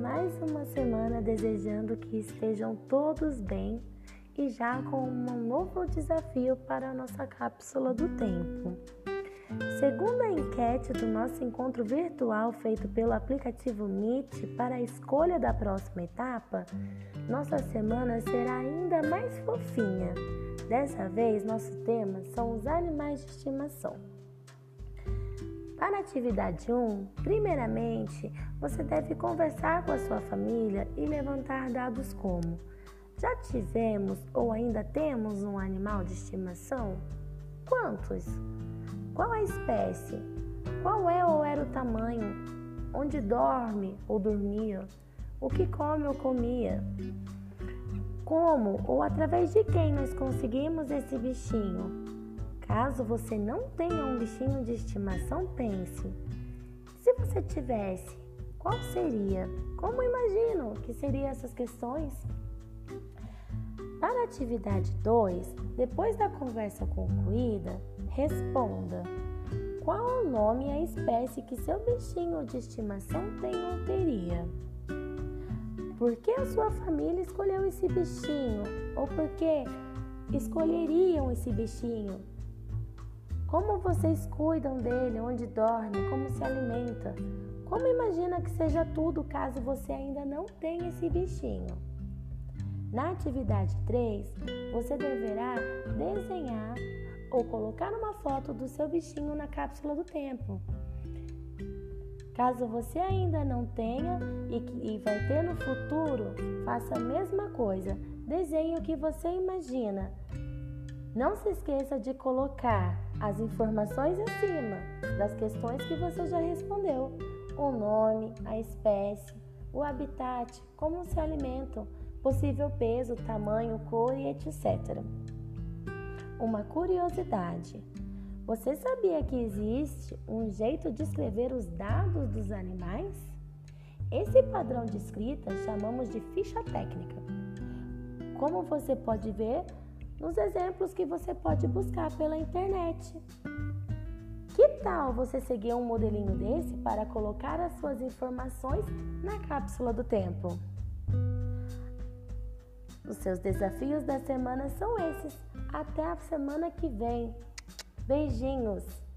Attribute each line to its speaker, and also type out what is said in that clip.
Speaker 1: mais uma semana desejando que estejam todos bem e já com um novo desafio para a nossa cápsula do tempo. Segundo a enquete do nosso encontro virtual feito pelo aplicativo Meet para a escolha da próxima etapa, nossa semana será ainda mais fofinha. Dessa vez, nosso tema são os animais de estimação. Para a atividade 1, primeiramente, você deve conversar com a sua família e levantar dados como: já tivemos ou ainda temos um animal de estimação? Quantos? Qual a espécie? Qual é ou era o tamanho? Onde dorme ou dormia? O que come ou comia? Como ou através de quem nós conseguimos esse bichinho? Caso você não tenha um bichinho de estimação, pense: se você tivesse, qual seria? Como imagino que seriam essas questões? Para a atividade 2, depois da conversa concluída, responda: qual o nome e a espécie que seu bichinho de estimação tem ou teria? Por que a sua família escolheu esse bichinho? Ou por que escolheriam esse bichinho? Como vocês cuidam dele, onde dorme, como se alimenta? Como imagina que seja tudo caso você ainda não tenha esse bichinho? Na atividade 3, você deverá desenhar ou colocar uma foto do seu bichinho na cápsula do tempo. Caso você ainda não tenha e, e vai ter no futuro, faça a mesma coisa. Desenhe o que você imagina. Não se esqueça de colocar as informações acima das questões que você já respondeu: o nome, a espécie, o habitat, como se alimentam, possível peso, tamanho, cor e etc. Uma curiosidade: você sabia que existe um jeito de escrever os dados dos animais? Esse padrão de escrita chamamos de ficha técnica. Como você pode ver, nos exemplos que você pode buscar pela internet. Que tal você seguir um modelinho desse para colocar as suas informações na cápsula do tempo? Os seus desafios da semana são esses. Até a semana que vem. Beijinhos!